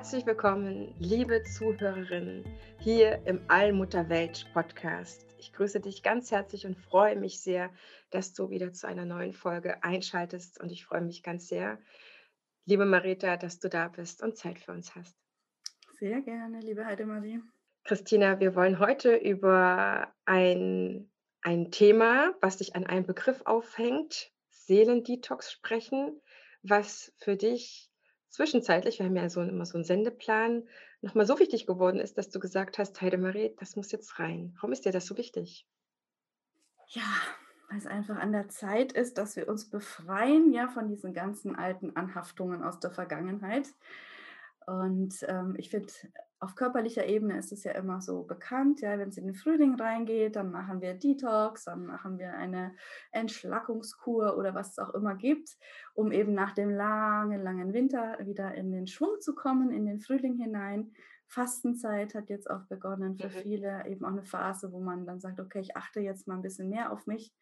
Herzlich willkommen, liebe Zuhörerinnen, hier im Allmutterwelt Podcast. Ich grüße dich ganz herzlich und freue mich sehr, dass du wieder zu einer neuen Folge einschaltest. Und ich freue mich ganz sehr, liebe Marita, dass du da bist und Zeit für uns hast. Sehr gerne, liebe Heidemarie. Christina, wir wollen heute über ein, ein Thema, was dich an einem Begriff aufhängt, Seelendetox sprechen, was für dich zwischenzeitlich, wir haben ja so immer so einen Sendeplan, nochmal so wichtig geworden ist, dass du gesagt hast, Heidemarie, das muss jetzt rein. Warum ist dir das so wichtig? Ja, weil es einfach an der Zeit ist, dass wir uns befreien ja von diesen ganzen alten Anhaftungen aus der Vergangenheit. Und ähm, ich finde, auf körperlicher Ebene ist es ja immer so bekannt, ja, wenn es in den Frühling reingeht, dann machen wir Detox, dann machen wir eine Entschlackungskur oder was es auch immer gibt, um eben nach dem langen, langen Winter wieder in den Schwung zu kommen, in den Frühling hinein. Fastenzeit hat jetzt auch begonnen für mhm. viele, eben auch eine Phase, wo man dann sagt, okay, ich achte jetzt mal ein bisschen mehr auf mich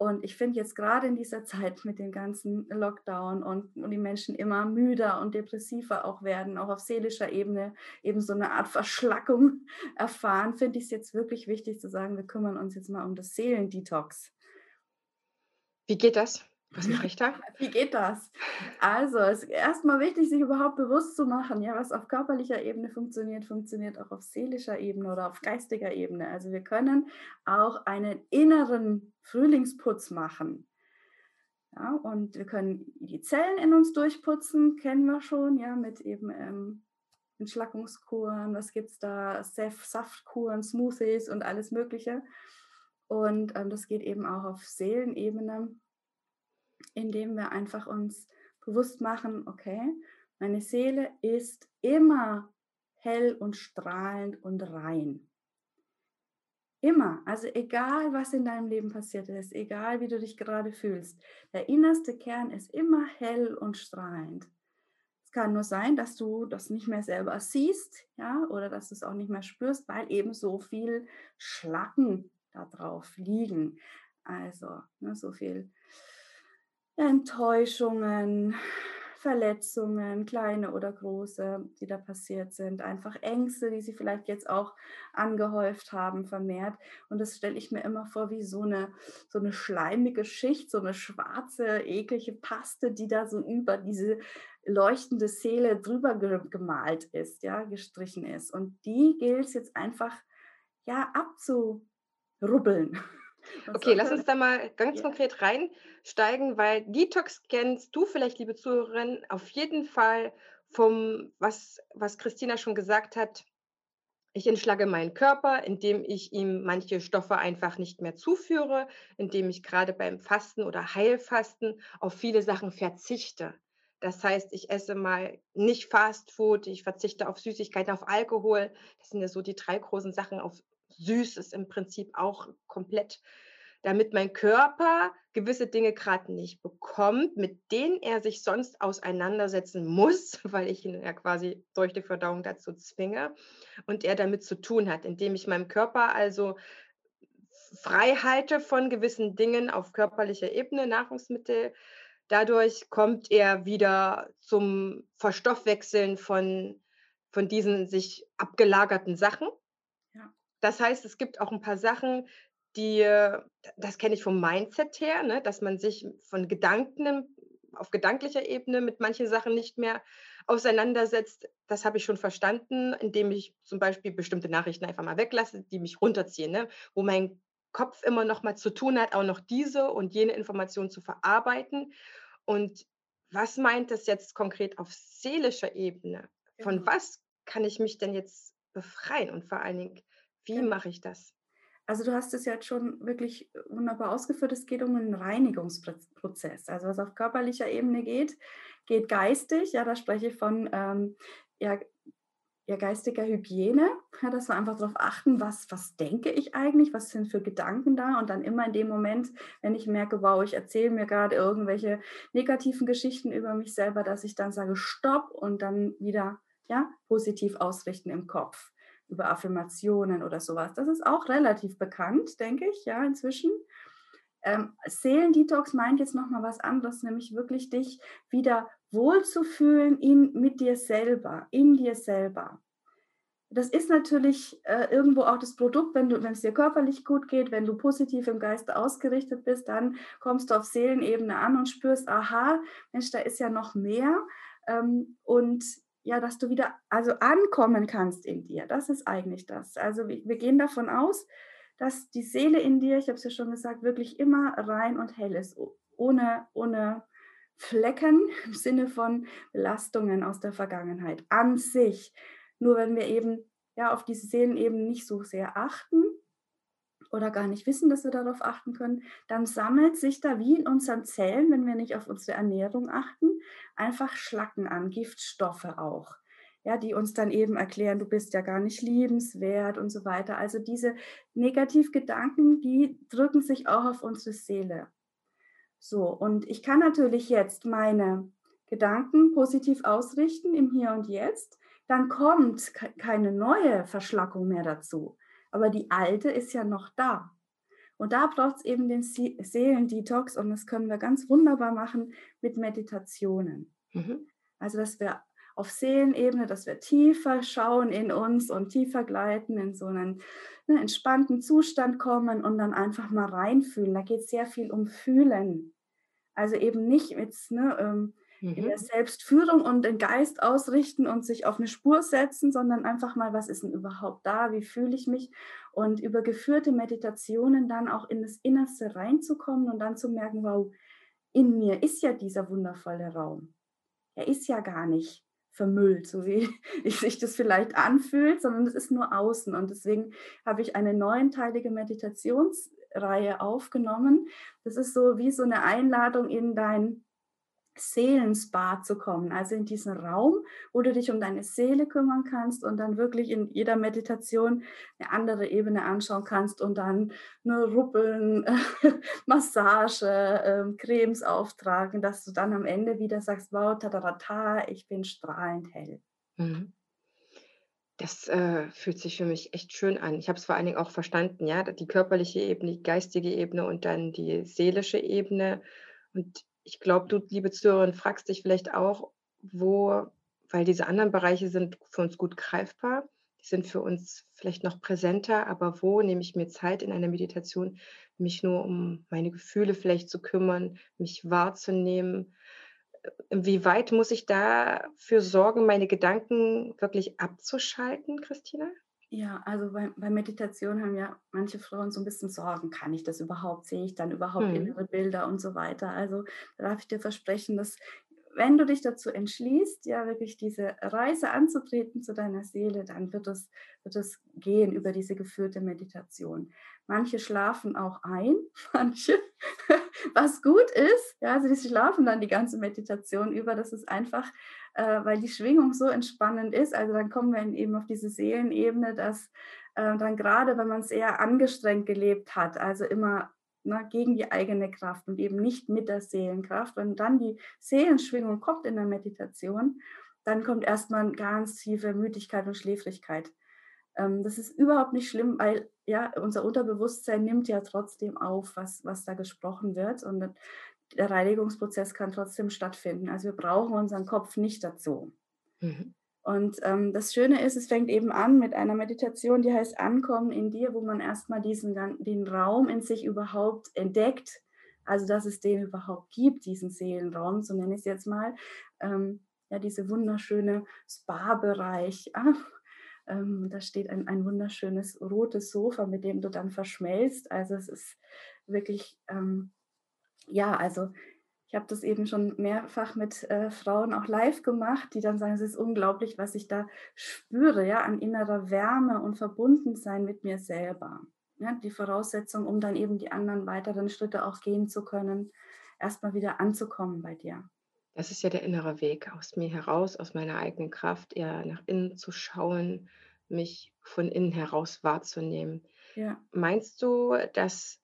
und ich finde jetzt gerade in dieser Zeit mit dem ganzen Lockdown und, und die Menschen immer müder und depressiver auch werden, auch auf seelischer Ebene eben so eine Art Verschlackung erfahren, finde ich es jetzt wirklich wichtig zu sagen, wir kümmern uns jetzt mal um das Seelendetox. Wie geht das? Was mache ich da? Wie geht das? Also, es ist erstmal wichtig, sich überhaupt bewusst zu machen, ja, was auf körperlicher Ebene funktioniert, funktioniert auch auf seelischer Ebene oder auf geistiger Ebene. Also, wir können auch einen inneren Frühlingsputz machen. Ja, und wir können die Zellen in uns durchputzen, kennen wir schon, ja, mit eben ähm, Entschlackungskuren, was gibt es da, Saftkuren, Smoothies und alles Mögliche. Und ähm, das geht eben auch auf Seelenebene indem wir einfach uns bewusst machen, okay, meine Seele ist immer hell und strahlend und rein. Immer, also egal was in deinem Leben passiert ist, egal wie du dich gerade fühlst, der innerste Kern ist immer hell und strahlend. Es kann nur sein, dass du das nicht mehr selber siehst, ja, oder dass du es auch nicht mehr spürst, weil eben so viel Schlacken da drauf liegen. Also ne, so viel Enttäuschungen, Verletzungen, kleine oder große, die da passiert sind, einfach Ängste, die sie vielleicht jetzt auch angehäuft haben, vermehrt. Und das stelle ich mir immer vor wie so eine, so eine schleimige Schicht, so eine schwarze, eklige Paste, die da so über diese leuchtende Seele drüber gemalt ist, ja, gestrichen ist. Und die gilt es jetzt einfach, ja, abzurubbeln. Okay, lass uns da mal ganz ja. konkret reinsteigen, weil Detox kennst du vielleicht, liebe Zuhörerinnen, auf jeden Fall vom, was, was Christina schon gesagt hat. Ich entschlage meinen Körper, indem ich ihm manche Stoffe einfach nicht mehr zuführe, indem ich gerade beim Fasten oder Heilfasten auf viele Sachen verzichte. Das heißt, ich esse mal nicht Fast Food, ich verzichte auf Süßigkeiten, auf Alkohol. Das sind ja so die drei großen Sachen, auf süß ist im Prinzip auch komplett, damit mein Körper gewisse Dinge gerade nicht bekommt, mit denen er sich sonst auseinandersetzen muss, weil ich ihn ja quasi durch die Verdauung dazu zwinge und er damit zu tun hat, indem ich meinem Körper also frei halte von gewissen Dingen auf körperlicher Ebene, Nahrungsmittel. Dadurch kommt er wieder zum Verstoffwechseln von, von diesen sich abgelagerten Sachen das heißt, es gibt auch ein paar Sachen, die das kenne ich vom Mindset her, ne, dass man sich von Gedanken auf gedanklicher Ebene mit manchen Sachen nicht mehr auseinandersetzt. Das habe ich schon verstanden, indem ich zum Beispiel bestimmte Nachrichten einfach mal weglasse, die mich runterziehen, ne? wo mein Kopf immer noch mal zu tun hat, auch noch diese und jene Informationen zu verarbeiten. Und was meint das jetzt konkret auf seelischer Ebene? Von genau. was kann ich mich denn jetzt befreien? Und vor allen Dingen, wie genau. mache ich das? Also du hast es jetzt schon wirklich wunderbar ausgeführt. Es geht um einen Reinigungsprozess. Also was auf körperlicher Ebene geht, geht geistig. Ja, da spreche ich von ähm, ja, ja, geistiger Hygiene, ja, dass wir einfach darauf achten, was, was denke ich eigentlich, was sind für Gedanken da und dann immer in dem Moment, wenn ich merke, wow, ich erzähle mir gerade irgendwelche negativen Geschichten über mich selber, dass ich dann sage, stopp und dann wieder ja, positiv ausrichten im Kopf über Affirmationen oder sowas. Das ist auch relativ bekannt, denke ich, ja, inzwischen. Ähm, Seelendetox meint jetzt nochmal was anderes, nämlich wirklich dich wieder wohlzufühlen in, mit dir selber, in dir selber. Das ist natürlich äh, irgendwo auch das Produkt, wenn wenn es dir körperlich gut geht, wenn du positiv im Geiste ausgerichtet bist, dann kommst du auf Seelenebene an und spürst, aha, Mensch, da ist ja noch mehr. Ähm, und ja, dass du wieder also ankommen kannst in dir. Das ist eigentlich das. Also wir, wir gehen davon aus, dass die Seele in dir, ich habe es ja schon gesagt, wirklich immer rein und hell ist, ohne, ohne Flecken im Sinne von Belastungen aus der Vergangenheit an sich. Nur wenn wir eben ja auf diese Seelenebene nicht so sehr achten, oder gar nicht wissen, dass wir darauf achten können, dann sammelt sich da wie in unseren Zellen, wenn wir nicht auf unsere Ernährung achten, einfach Schlacken an, Giftstoffe auch. Ja, die uns dann eben erklären, du bist ja gar nicht liebenswert und so weiter. Also diese Negativgedanken, die drücken sich auch auf unsere Seele. So, und ich kann natürlich jetzt meine Gedanken positiv ausrichten im Hier und Jetzt, dann kommt keine neue Verschlackung mehr dazu aber die alte ist ja noch da. Und da braucht es eben den Seelendetox und das können wir ganz wunderbar machen mit Meditationen. Mhm. Also, dass wir auf Seelenebene, dass wir tiefer schauen in uns und tiefer gleiten, in so einen ne, entspannten Zustand kommen und dann einfach mal reinfühlen. Da geht es sehr viel um Fühlen. Also eben nicht mit, ne, ähm, mhm. in der. Selbstführung und den Geist ausrichten und sich auf eine Spur setzen, sondern einfach mal, was ist denn überhaupt da, wie fühle ich mich und über geführte Meditationen dann auch in das Innerste reinzukommen und dann zu merken, wow, in mir ist ja dieser wundervolle Raum. Er ist ja gar nicht vermüllt, so wie sich das vielleicht anfühlt, sondern es ist nur außen. Und deswegen habe ich eine neunteilige Meditationsreihe aufgenommen. Das ist so wie so eine Einladung in dein Seelenspa zu kommen, also in diesen Raum, wo du dich um deine Seele kümmern kannst und dann wirklich in jeder Meditation eine andere Ebene anschauen kannst und dann nur Ruppeln, Massage, äh, Cremes auftragen, dass du dann am Ende wieder sagst, wow, tatarata, ich bin strahlend hell. Mhm. Das äh, fühlt sich für mich echt schön an. Ich habe es vor allen Dingen auch verstanden, ja, die körperliche Ebene, die geistige Ebene und dann die seelische Ebene. Und ich glaube, du, liebe Zuhörerin, fragst dich vielleicht auch, wo, weil diese anderen Bereiche sind für uns gut greifbar, die sind für uns vielleicht noch präsenter, aber wo nehme ich mir Zeit in einer Meditation, mich nur um meine Gefühle vielleicht zu kümmern, mich wahrzunehmen? Wie weit muss ich dafür sorgen, meine Gedanken wirklich abzuschalten, Christina? Ja, also bei, bei Meditation haben ja manche Frauen so ein bisschen Sorgen. Kann ich das überhaupt? Sehe ich dann überhaupt mhm. innere Bilder und so weiter? Also da darf ich dir versprechen, dass wenn du dich dazu entschließt, ja wirklich diese Reise anzutreten zu deiner Seele, dann wird es, wird es gehen über diese geführte Meditation. Manche schlafen auch ein, manche, was gut ist, ja, also die schlafen dann die ganze Meditation über. Das ist einfach, äh, weil die Schwingung so entspannend ist. Also dann kommen wir eben auf diese Seelenebene, dass äh, dann gerade, wenn man es eher angestrengt gelebt hat, also immer na, ne, gegen die eigene Kraft und eben nicht mit der Seelenkraft. Wenn dann die Seelenschwingung kommt in der Meditation, dann kommt erstmal ganz tiefe Müdigkeit und Schläfrigkeit. Ähm, das ist überhaupt nicht schlimm, weil ja, unser Unterbewusstsein nimmt ja trotzdem auf, was, was da gesprochen wird. Und der Reinigungsprozess kann trotzdem stattfinden. Also wir brauchen unseren Kopf nicht dazu. Mhm. Und ähm, das Schöne ist, es fängt eben an mit einer Meditation, die heißt Ankommen in dir, wo man erstmal diesen den Raum in sich überhaupt entdeckt, also dass es den überhaupt gibt, diesen Seelenraum, so nenne ich es jetzt mal. Ähm, ja, diese wunderschöne Spa-Bereich. Ähm, da steht ein, ein wunderschönes rotes Sofa, mit dem du dann verschmelzt. Also es ist wirklich, ähm, ja, also ich habe das eben schon mehrfach mit äh, Frauen auch live gemacht, die dann sagen, es ist unglaublich, was ich da spüre, ja, an innerer Wärme und Verbundensein mit mir selber. Ja, die Voraussetzung, um dann eben die anderen weiteren Schritte auch gehen zu können, erstmal wieder anzukommen bei dir. Das ist ja der innere Weg, aus mir heraus, aus meiner eigenen Kraft, eher nach innen zu schauen, mich von innen heraus wahrzunehmen. Ja. Meinst du, dass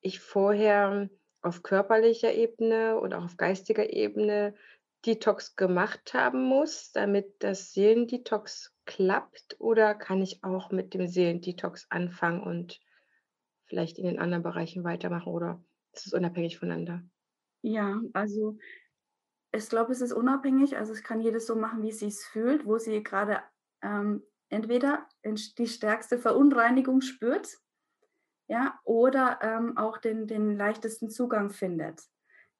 ich vorher auf körperlicher Ebene oder auch auf geistiger Ebene Detox gemacht haben muss, damit das Seelendetox klappt? Oder kann ich auch mit dem Seelendetox anfangen und vielleicht in den anderen Bereichen weitermachen oder ist es unabhängig voneinander? Ja, also ich glaube, es ist unabhängig. Also es kann jedes so machen, wie sie es fühlt, wo sie gerade ähm, entweder die stärkste Verunreinigung spürt, ja, oder ähm, auch den, den leichtesten Zugang findet.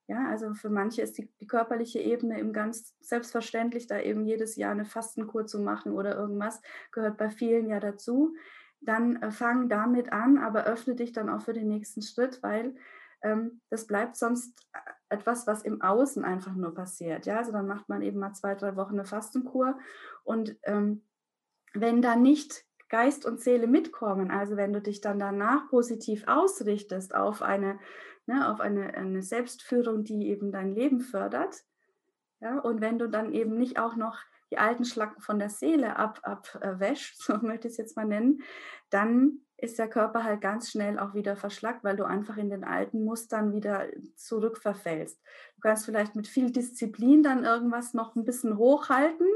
Ja, also für manche ist die, die, körperliche Ebene eben ganz selbstverständlich, da eben jedes Jahr eine Fastenkur zu machen oder irgendwas, gehört bei vielen ja dazu. Dann äh, fang damit an, aber öffne dich dann auch für den nächsten Schritt, weil das bleibt sonst äh, etwas, was im Außen einfach nur passiert. Ja, also dann macht man eben mal zwei, drei Wochen eine Fastenkur und ähm, wenn da nicht Geist und Seele mitkommen, also wenn du dich dann danach positiv ausrichtest auf eine, ne, auf eine, eine Selbstführung, die eben dein Leben fördert, ja, und wenn du dann eben nicht auch noch die alten Schlacken von der Seele abwäscht, ab, äh, so möchte ich es jetzt mal nennen, dann ist der Körper halt ganz schnell auch wieder verschlackt, weil du einfach in den alten Mustern wieder zurückverfällst. Du kannst vielleicht mit viel Disziplin dann irgendwas noch ein bisschen hochhalten,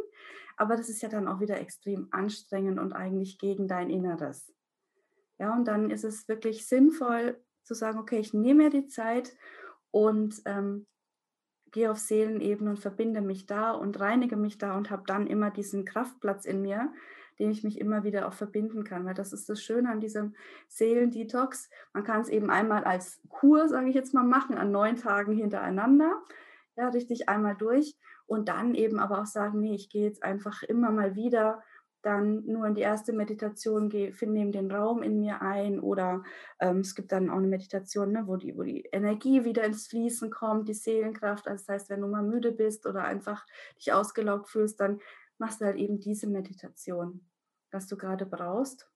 aber das ist ja dann auch wieder extrem anstrengend und eigentlich gegen dein Inneres. Ja, und dann ist es wirklich sinnvoll zu sagen, okay, ich nehme mir die Zeit und ähm, gehe auf Seelenebene und verbinde mich da und reinige mich da und habe dann immer diesen Kraftplatz in mir, dem ich mich immer wieder auch verbinden kann. Weil das ist das Schöne an diesem Seelendetox. Man kann es eben einmal als Kur, sage ich jetzt mal, machen, an neun Tagen hintereinander. Ja, richtig einmal durch und dann eben aber auch sagen, nee, ich gehe jetzt einfach immer mal wieder dann nur in die erste Meditation, gehe, nehme den Raum in mir ein oder ähm, es gibt dann auch eine Meditation, ne, wo, die, wo die Energie wieder ins Fließen kommt, die Seelenkraft. Also das heißt, wenn du mal müde bist oder einfach dich ausgelaugt fühlst, dann machst du halt eben diese Meditation, was du gerade brauchst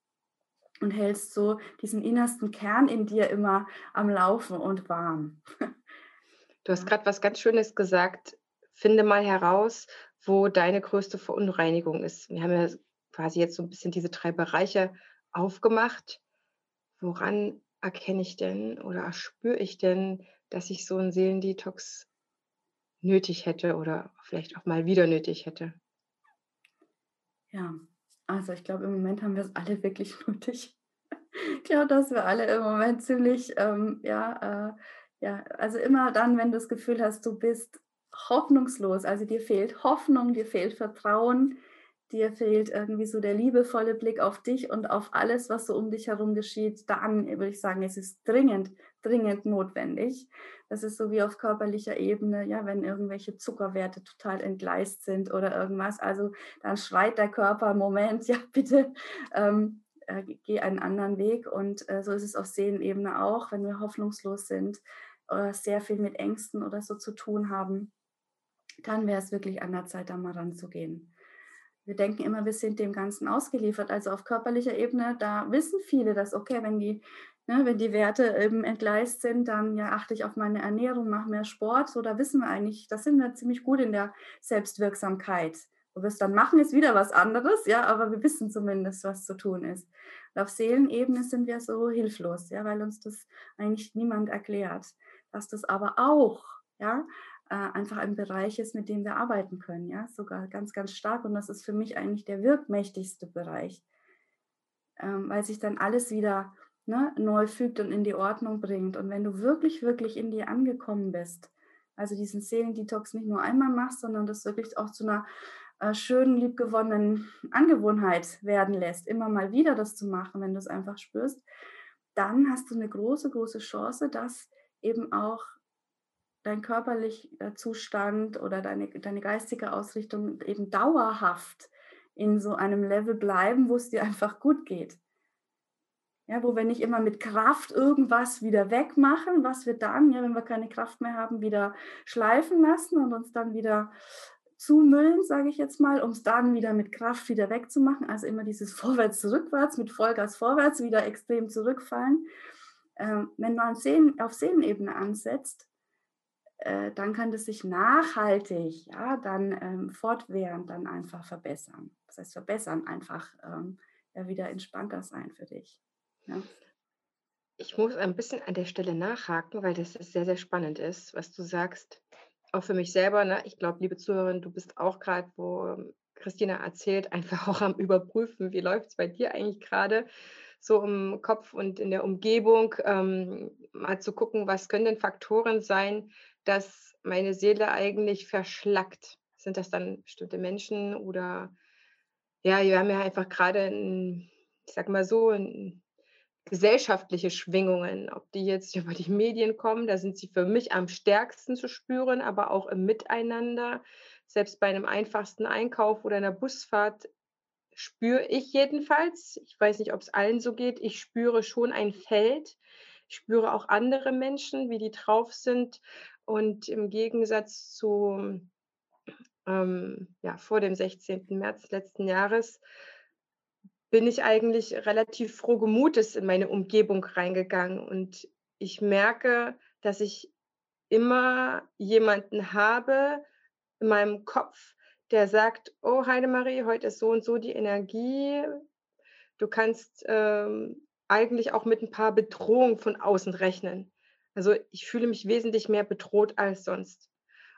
und hältst so diesen innersten Kern in dir immer am Laufen und warm. Du hast gerade was ganz Schönes gesagt. Finde mal heraus, wo deine größte Verunreinigung ist. Wir haben ja quasi jetzt so ein bisschen diese drei Bereiche aufgemacht. Woran erkenne ich denn oder spüre ich denn, dass ich so einen Seelendetox nötig hätte oder vielleicht auch mal wieder nötig hätte? Ja, also ich glaube, im Moment haben wir es alle wirklich nötig. Ich glaube, dass wir alle im Moment ziemlich, ähm, ja, äh, ja, also immer dann, wenn du das Gefühl hast, du bist hoffnungslos, also dir fehlt Hoffnung, dir fehlt Vertrauen, dir fehlt irgendwie so der liebevolle Blick auf dich und auf alles, was so um dich herum geschieht, dann würde ich sagen, es ist dringend, dringend notwendig. Das ist so wie auf körperlicher Ebene, ja, wenn irgendwelche Zuckerwerte total entgleist sind oder irgendwas. Also dann schreit der Körper, Moment, ja, bitte. Ähm, äh, geh einen anderen Weg und äh, so ist es auf Seelenebene auch, wenn wir hoffnungslos sind oder sehr viel mit Ängsten oder so zu tun haben, dann wäre es wirklich an der Zeit, da mal ranzugehen. Wir denken immer, wir sind dem Ganzen ausgeliefert. Also auf körperlicher Ebene, da wissen viele, dass, okay, wenn die, ne, wenn die Werte eben entgleist sind, dann ja achte ich auf meine Ernährung, mache mehr Sport. So, da wissen wir eigentlich, da sind wir ziemlich gut in der Selbstwirksamkeit. Ob wir es dann machen, ist wieder was anderes, ja, aber wir wissen zumindest, was zu tun ist. Und auf Seelenebene sind wir so hilflos, ja, weil uns das eigentlich niemand erklärt. Dass das aber auch, ja, äh, einfach ein Bereich ist, mit dem wir arbeiten können, ja, sogar ganz, ganz stark. Und das ist für mich eigentlich der wirkmächtigste Bereich, ähm, weil sich dann alles wieder ne, neu fügt und in die Ordnung bringt. Und wenn du wirklich, wirklich in dir angekommen bist, also diesen Seelendetox nicht nur einmal machst, sondern das wirklich auch zu einer äh, schönen, liebgewonnenen Angewohnheit werden lässt, immer mal wieder das zu machen, wenn du es einfach spürst, dann hast du eine große, große Chance, dass eben auch dein körperlicher Zustand oder deine, deine geistige Ausrichtung eben dauerhaft in so einem Level bleiben, wo es dir einfach gut geht. Ja, wo wir nicht immer mit Kraft irgendwas wieder wegmachen, was wir dann, ja, wenn wir keine Kraft mehr haben, wieder schleifen lassen und uns dann wieder zumüllen, sage ich jetzt mal, um es dann wieder mit Kraft wieder wegzumachen. Also immer dieses Vorwärts-Rückwärts mit Vollgas vorwärts wieder extrem zurückfallen. Ähm, wenn du an Seelen, auf Seelenebene ansetzt, äh, dann kann das sich nachhaltig, ja, dann ähm, fortwährend dann einfach verbessern. Das heißt, verbessern einfach ähm, ja, wieder entspannter sein für dich. Ja. Ich muss ein bisschen an der Stelle nachhaken, weil das sehr, sehr spannend ist, was du sagst. Auch für mich selber, ne? Ich glaube, liebe Zuhörerin, du bist auch gerade, wo ähm, Christina erzählt, einfach auch am Überprüfen, wie läuft es bei dir eigentlich gerade so im Kopf und in der Umgebung, ähm, mal zu gucken, was können denn Faktoren sein, dass meine Seele eigentlich verschlackt. Sind das dann bestimmte Menschen oder ja, wir haben ja einfach gerade, ich sag mal so, 'n gesellschaftliche Schwingungen, ob die jetzt über die Medien kommen, da sind sie für mich am stärksten zu spüren, aber auch im Miteinander. Selbst bei einem einfachsten Einkauf oder einer Busfahrt spüre ich jedenfalls, ich weiß nicht, ob es allen so geht, ich spüre schon ein Feld. Ich spüre auch andere Menschen, wie die drauf sind. Und im Gegensatz zu ähm, ja, vor dem 16. März letzten Jahres bin ich eigentlich relativ froh Mutes in meine Umgebung reingegangen. Und ich merke, dass ich immer jemanden habe in meinem Kopf, der sagt, oh Heidemarie, heute ist so und so die Energie. Du kannst ähm, eigentlich auch mit ein paar Bedrohungen von außen rechnen. Also ich fühle mich wesentlich mehr bedroht als sonst.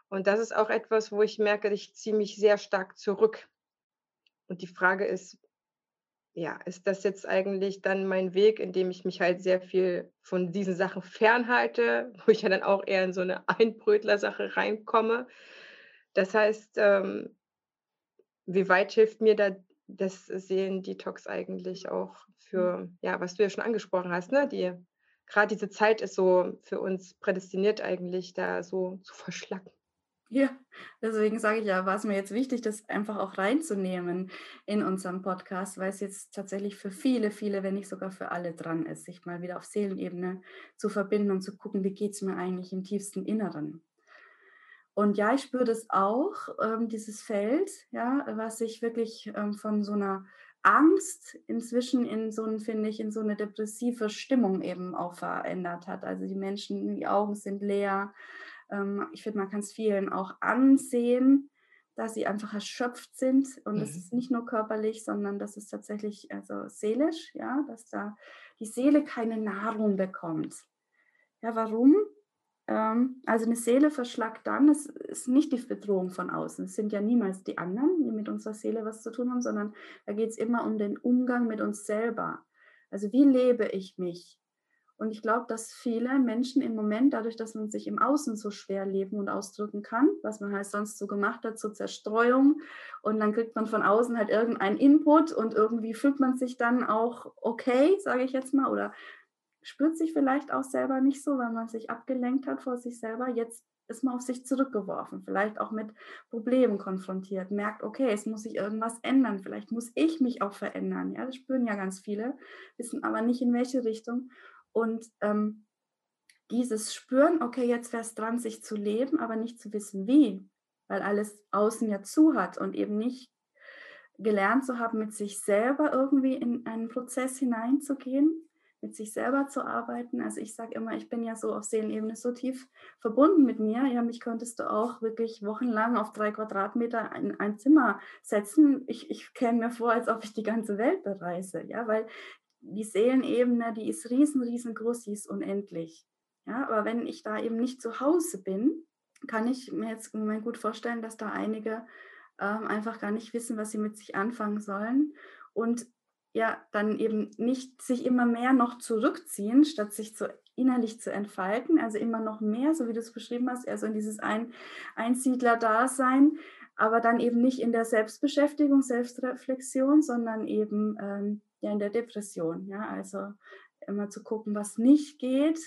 Und das ist auch etwas, wo ich merke, ich ziehe mich sehr stark zurück. Und die Frage ist, ja, ist das jetzt eigentlich dann mein Weg, in dem ich mich halt sehr viel von diesen Sachen fernhalte, wo ich ja dann auch eher in so eine Einbrötler-Sache reinkomme? Das heißt, ähm, wie weit hilft mir da das Seelendetox eigentlich auch hm. für, ja, was du ja schon angesprochen hast, ne? Die, gerade diese Zeit ist so für uns prädestiniert eigentlich, da so zu verschlacken. Ja, deswegen sage ich ja, war es mir jetzt wichtig, das einfach auch reinzunehmen in unserem Podcast, weil es jetzt tatsächlich für viele, viele, wenn nicht sogar für alle dran ist, sich mal wieder auf Seelenebene zu verbinden und zu gucken, wie geht es mir eigentlich im tiefsten Inneren. Und ja, ich spüre das auch, ähm, dieses Feld, ja, was sich wirklich ähm, von so einer Angst inzwischen in so ein, finde ich, in so eine depressive Stimmung eben auch verändert hat. Also die Menschen, die Augen sind leer, ähm, ich finde, man kann es vielen auch ansehen, dass sie einfach erschöpft sind. Und es mhm. ist nicht nur körperlich, sondern das ist tatsächlich also seelisch, ja, dass da die Seele keine Nahrung bekommt. Ja, warum? Ähm, also eine Seele verschlackt dann, es ist nicht die Bedrohung von außen. Es sind ja niemals die anderen, die mit unserer Seele was zu tun haben, sondern da geht es immer um den Umgang mit uns selber. Also wie lebe ich mich? Und ich glaube, dass viele Menschen im Moment, dadurch, dass man sich im Außen so schwer leben und ausdrücken kann, was man halt sonst so gemacht hat, zur Zerstreuung, und dann kriegt man von außen halt irgendeinen Input und irgendwie fühlt man sich dann auch okay, sage ich jetzt mal, oder spürt sich vielleicht auch selber nicht so, weil man sich abgelenkt hat vor sich selber. Jetzt ist man auf sich zurückgeworfen, vielleicht auch mit Problemen konfrontiert, merkt, okay, es muss sich irgendwas ändern, vielleicht muss ich mich auch verändern. Ja, das spüren ja ganz viele, wissen aber nicht in welche Richtung. Und ähm, dieses Spüren, okay, jetzt wäre es dran, sich zu leben, aber nicht zu wissen, wie, weil alles außen ja zu hat und eben nicht gelernt zu haben, mit sich selber irgendwie in einen Prozess hineinzugehen, mit sich selber zu arbeiten. Also ich sage immer, ich bin ja so auf Seelenebene so tief verbunden mit mir. Ja, mich könntest du auch wirklich wochenlang auf drei Quadratmeter in ein Zimmer setzen. Ich, ich käme mir vor, als ob ich die ganze Welt bereise. Ja, weil die Seelenebene, die ist riesen, riesengroß, die ist unendlich. Ja, aber wenn ich da eben nicht zu Hause bin, kann ich mir jetzt im Moment gut vorstellen, dass da einige ähm, einfach gar nicht wissen, was sie mit sich anfangen sollen und ja, dann eben nicht sich immer mehr noch zurückziehen, statt sich zu, innerlich zu entfalten, also immer noch mehr, so wie du es beschrieben hast, eher so in dieses Ein Einsiedler-Dasein, aber dann eben nicht in der Selbstbeschäftigung, Selbstreflexion, sondern eben ähm, ja in der Depression. Ja, also immer zu gucken, was nicht geht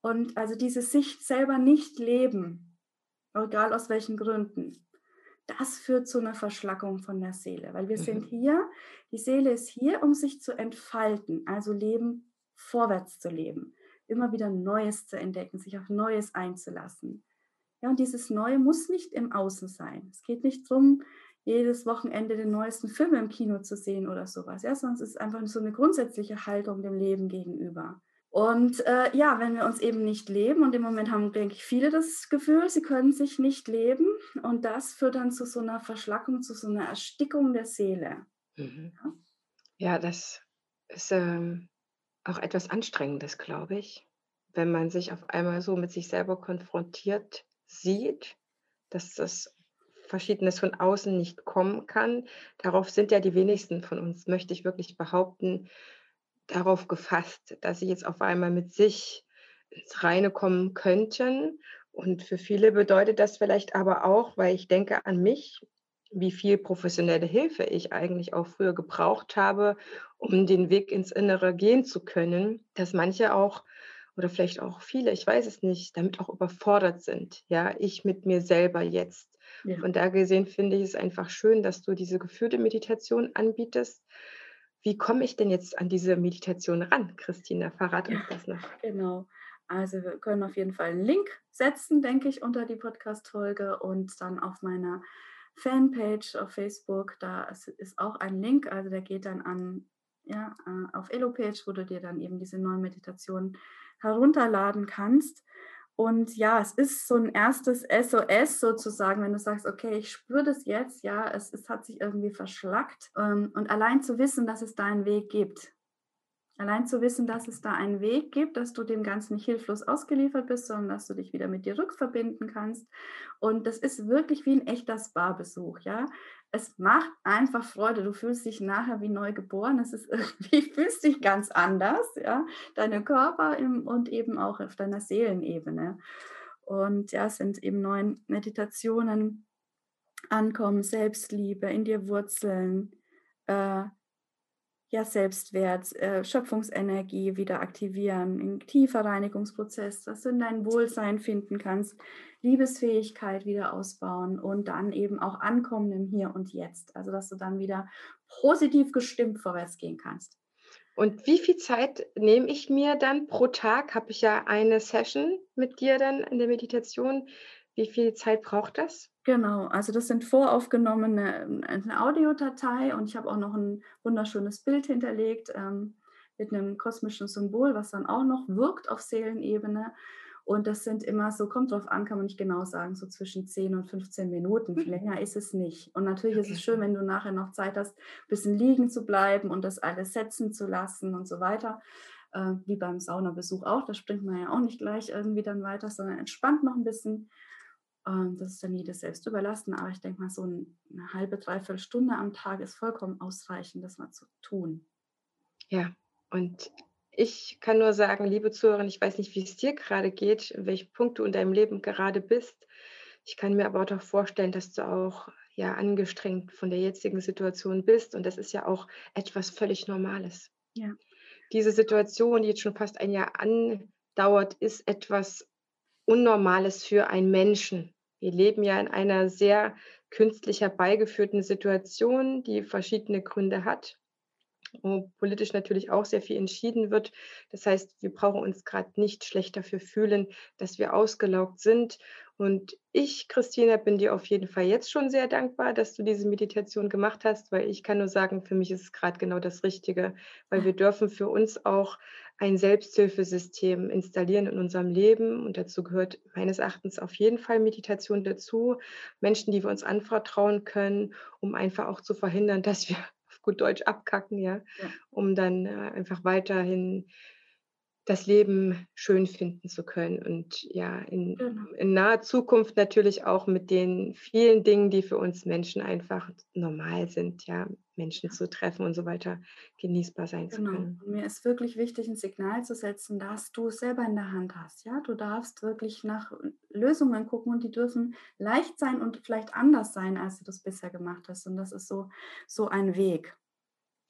und also diese Sicht selber nicht leben, egal aus welchen Gründen. Das führt zu einer Verschlackung von der Seele, weil wir mhm. sind hier, die Seele ist hier, um sich zu entfalten, also Leben vorwärts zu leben, immer wieder Neues zu entdecken, sich auf Neues einzulassen. Ja, und dieses Neue muss nicht im Außen sein. Es geht nicht darum, jedes Wochenende den neuesten Film im Kino zu sehen oder sowas, ja, sondern es ist einfach so eine grundsätzliche Haltung dem Leben gegenüber. Und äh, ja, wenn wir uns eben nicht leben, und im Moment haben, denke ich, viele das Gefühl, sie können sich nicht leben. Und das führt dann zu so einer Verschlackung, zu so einer Erstickung der Seele. Mhm. Ja? ja, das ist ähm, auch etwas Anstrengendes, glaube ich, wenn man sich auf einmal so mit sich selber konfrontiert sieht, dass das Verschiedenes von außen nicht kommen kann. Darauf sind ja die wenigsten von uns, möchte ich wirklich behaupten, darauf gefasst, dass sie jetzt auf einmal mit sich ins Reine kommen könnten. Und für viele bedeutet das vielleicht aber auch, weil ich denke an mich, wie viel professionelle Hilfe ich eigentlich auch früher gebraucht habe, um den Weg ins Innere gehen zu können, dass manche auch oder vielleicht auch viele, ich weiß es nicht, damit auch überfordert sind. Ja, ich mit mir selber jetzt. Ja. Von da gesehen finde ich es einfach schön, dass du diese geführte Meditation anbietest, wie komme ich denn jetzt an diese Meditation ran, Christina? Verrat uns das noch. Genau. Also wir können auf jeden Fall einen Link setzen, denke ich, unter die Podcast-Folge und dann auf meiner Fanpage auf Facebook, da ist auch ein Link, also der geht dann an, ja, äh, auf Elo-Page, wo du dir dann eben diese neuen Meditationen herunterladen kannst. Und ja, es ist so ein erstes SOS sozusagen, wenn du sagst, okay, ich spüre das jetzt, ja, es, es hat sich irgendwie verschlackt. Ähm, und allein zu wissen, dass es da einen Weg gibt, Allein zu wissen, dass es da einen Weg gibt, dass du dem Ganzen nicht hilflos ausgeliefert bist, sondern dass du dich wieder mit dir rückverbinden kannst. Und das ist wirklich wie ein echter Spa-Besuch, ja. Es macht einfach Freude. Du fühlst dich nachher wie neu geboren. Es ist irgendwie, fühlst dich ganz anders, ja. Deine Körper im, und eben auch auf deiner Seelenebene. Und ja, es sind eben neun Meditationen, Ankommen, Selbstliebe, in dir Wurzeln, äh, ja, Selbstwert, äh, Schöpfungsenergie wieder aktivieren, ein tiefer Reinigungsprozess, dass du in dein Wohlsein finden kannst, Liebesfähigkeit wieder ausbauen und dann eben auch ankommen im Hier und Jetzt. Also, dass du dann wieder positiv gestimmt vorwärts gehen kannst. Und wie viel Zeit nehme ich mir dann pro Tag? Habe ich ja eine Session mit dir dann in der Meditation. Wie viel Zeit braucht das? Genau, also das sind voraufgenommene ähm, eine Audiodatei und ich habe auch noch ein wunderschönes Bild hinterlegt ähm, mit einem kosmischen Symbol, was dann auch noch wirkt auf Seelenebene. Und das sind immer so, kommt drauf an, kann man nicht genau sagen, so zwischen 10 und 15 Minuten. Mhm. Länger ist es nicht. Und natürlich ist es schön, wenn du nachher noch Zeit hast, ein bisschen liegen zu bleiben und das alles setzen zu lassen und so weiter. Äh, wie beim Saunabesuch auch. Da springt man ja auch nicht gleich irgendwie dann weiter, sondern entspannt noch ein bisschen. Ähm, das ist dann jedes selbst überlassen, aber ich denke mal, so eine halbe, dreiviertel Stunde am Tag ist vollkommen ausreichend, das mal zu tun. Ja, und ich kann nur sagen, liebe Zuhörerin, ich weiß nicht, wie es dir gerade geht, in welchem Punkt du in deinem Leben gerade bist. Ich kann mir aber auch vorstellen, dass du auch ja angestrengt von der jetzigen Situation bist und das ist ja auch etwas völlig Normales. Ja. Diese Situation, die jetzt schon fast ein Jahr andauert, ist etwas Unnormales für einen Menschen. Wir leben ja in einer sehr künstlich herbeigeführten Situation, die verschiedene Gründe hat, wo politisch natürlich auch sehr viel entschieden wird. Das heißt, wir brauchen uns gerade nicht schlecht dafür fühlen, dass wir ausgelaugt sind und ich, Christina, bin dir auf jeden Fall jetzt schon sehr dankbar, dass du diese Meditation gemacht hast, weil ich kann nur sagen, für mich ist es gerade genau das Richtige, weil wir dürfen für uns auch ein Selbsthilfesystem installieren in unserem Leben. Und dazu gehört meines Erachtens auf jeden Fall Meditation dazu. Menschen, die wir uns anvertrauen können, um einfach auch zu verhindern, dass wir auf gut Deutsch abkacken, ja, ja. um dann äh, einfach weiterhin das Leben schön finden zu können und ja, in, genau. in naher Zukunft natürlich auch mit den vielen Dingen, die für uns Menschen einfach normal sind, ja, Menschen zu treffen und so weiter, genießbar sein genau. zu können. Mir ist wirklich wichtig, ein Signal zu setzen, dass du es selber in der Hand hast. Ja, du darfst wirklich nach Lösungen gucken und die dürfen leicht sein und vielleicht anders sein, als du das bisher gemacht hast. Und das ist so, so ein Weg.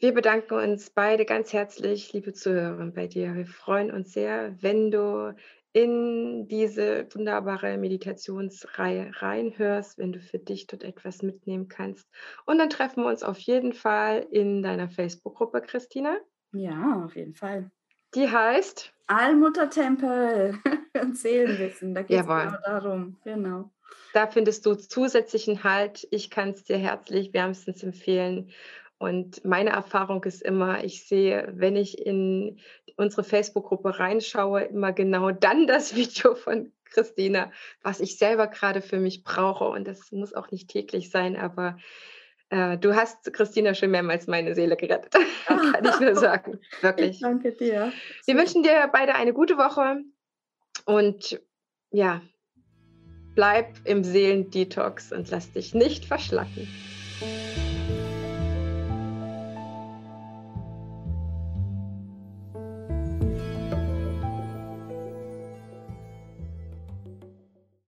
Wir bedanken uns beide ganz herzlich, liebe Zuhörer, bei dir. Wir freuen uns sehr, wenn du in diese wunderbare Meditationsreihe reinhörst, wenn du für dich dort etwas mitnehmen kannst. Und dann treffen wir uns auf jeden Fall in deiner Facebook-Gruppe, Christina. Ja, auf jeden Fall. Die heißt Allmuttertempel und Seelenwissen. Da geht es genau darum. Genau. Da findest du zusätzlichen Halt. Ich kann es dir herzlich wärmstens empfehlen. Und meine Erfahrung ist immer, ich sehe, wenn ich in unsere Facebook-Gruppe reinschaue, immer genau dann das Video von Christina, was ich selber gerade für mich brauche. Und das muss auch nicht täglich sein, aber äh, du hast, Christina, schon mehrmals meine Seele gerettet. Kann ich nur sagen. Wirklich. Ich danke dir. Wir wünschen dir beide eine gute Woche und ja, bleib im Seelendetox und lass dich nicht verschlacken.